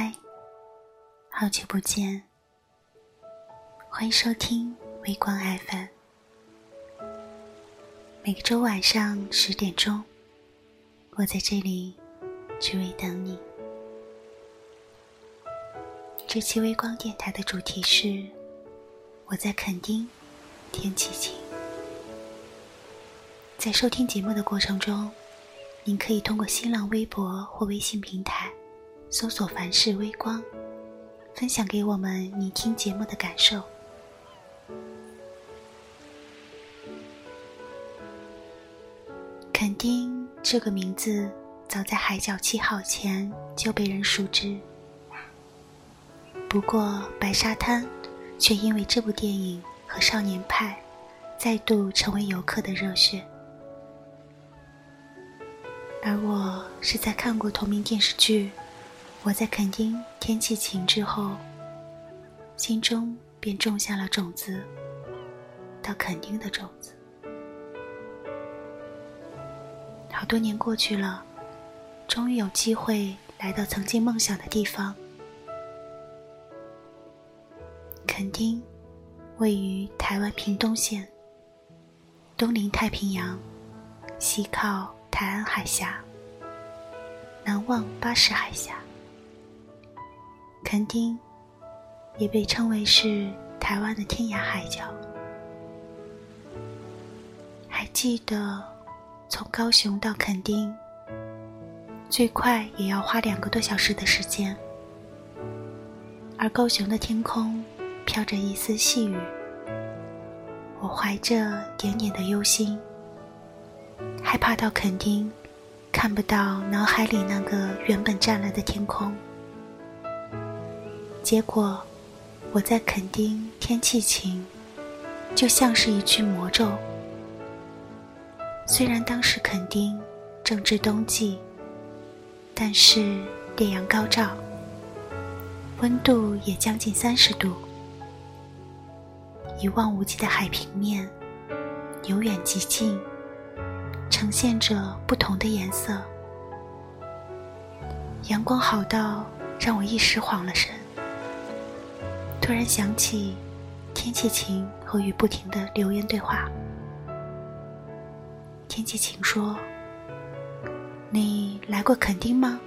嗨好久不见，欢迎收听微光 FM。每个周晚上十点钟，我在这里只为等你。这期微光电台的主题是：我在垦丁，天气晴。在收听节目的过程中，您可以通过新浪微博或微信平台搜索“凡事微光”。分享给我们你听节目的感受。垦丁这个名字早在《海角七号》前就被人熟知，不过白沙滩却因为这部电影和《少年派》再度成为游客的热血。而我是在看过同名电视剧。我在垦丁天气晴之后，心中便种下了种子，到垦丁的种子。好多年过去了，终于有机会来到曾经梦想的地方。垦丁位于台湾屏东县，东临太平洋，西靠台安海峡，南望巴士海峡。垦丁也被称为是台湾的天涯海角。还记得从高雄到垦丁，最快也要花两个多小时的时间。而高雄的天空飘着一丝细雨，我怀着点点的忧心，害怕到垦丁看不到脑海里那个原本湛蓝的天空。结果，我在垦丁天气晴，就像是一句魔咒。虽然当时垦丁正值冬季，但是烈阳高照，温度也将近三十度，一望无际的海平面，由远及近，呈现着不同的颜色。阳光好到让我一时晃了神。突然想起天气晴和雨不停的留言对话。天气晴说：“你来过垦丁吗？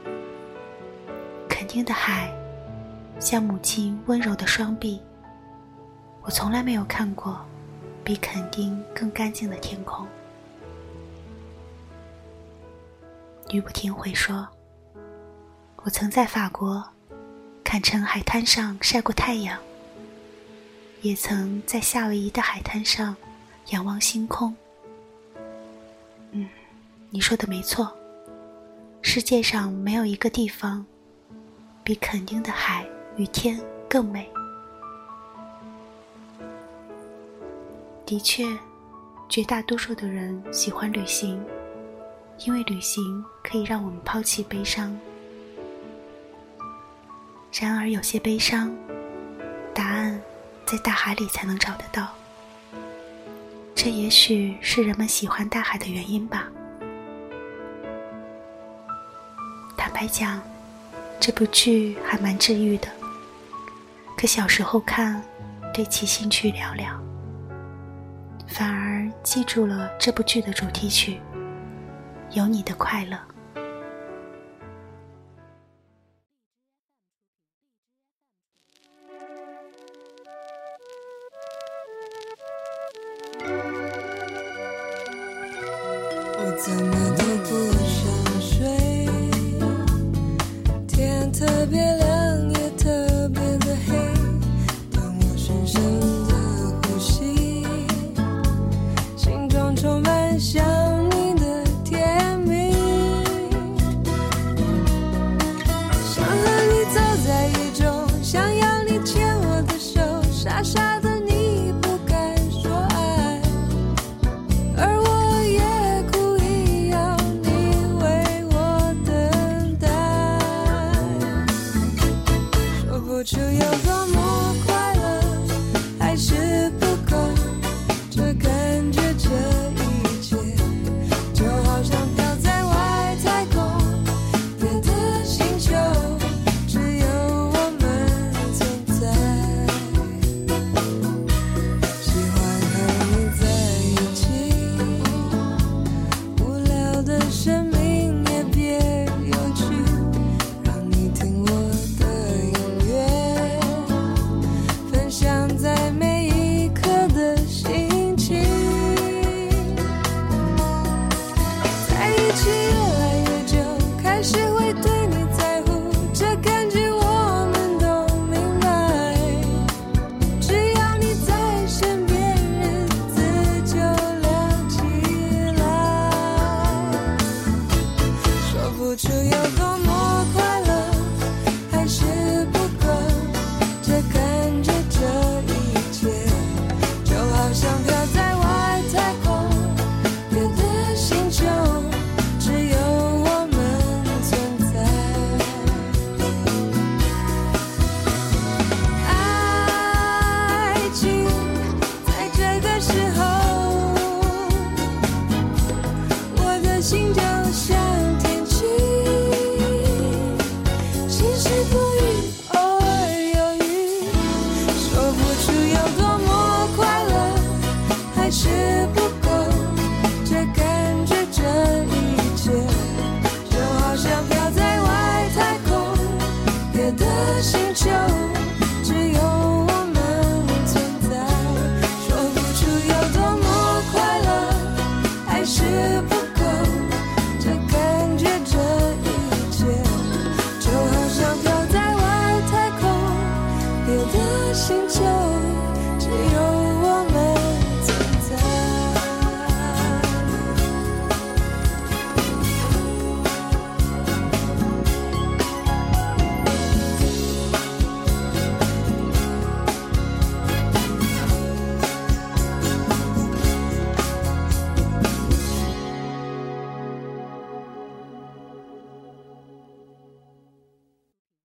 垦丁的海像母亲温柔的双臂，我从来没有看过比垦丁更干净的天空。”雨不停回说：“我曾在法国坎城海滩上晒过太阳。”也曾在夏威夷的海滩上仰望星空。嗯，你说的没错，世界上没有一个地方比垦丁的海与天更美。的确，绝大多数的人喜欢旅行，因为旅行可以让我们抛弃悲伤。然而，有些悲伤，在大海里才能找得到，这也许是人们喜欢大海的原因吧。坦白讲，这部剧还蛮治愈的，可小时候看，对其兴趣寥寥，反而记住了这部剧的主题曲《有你的快乐》。心就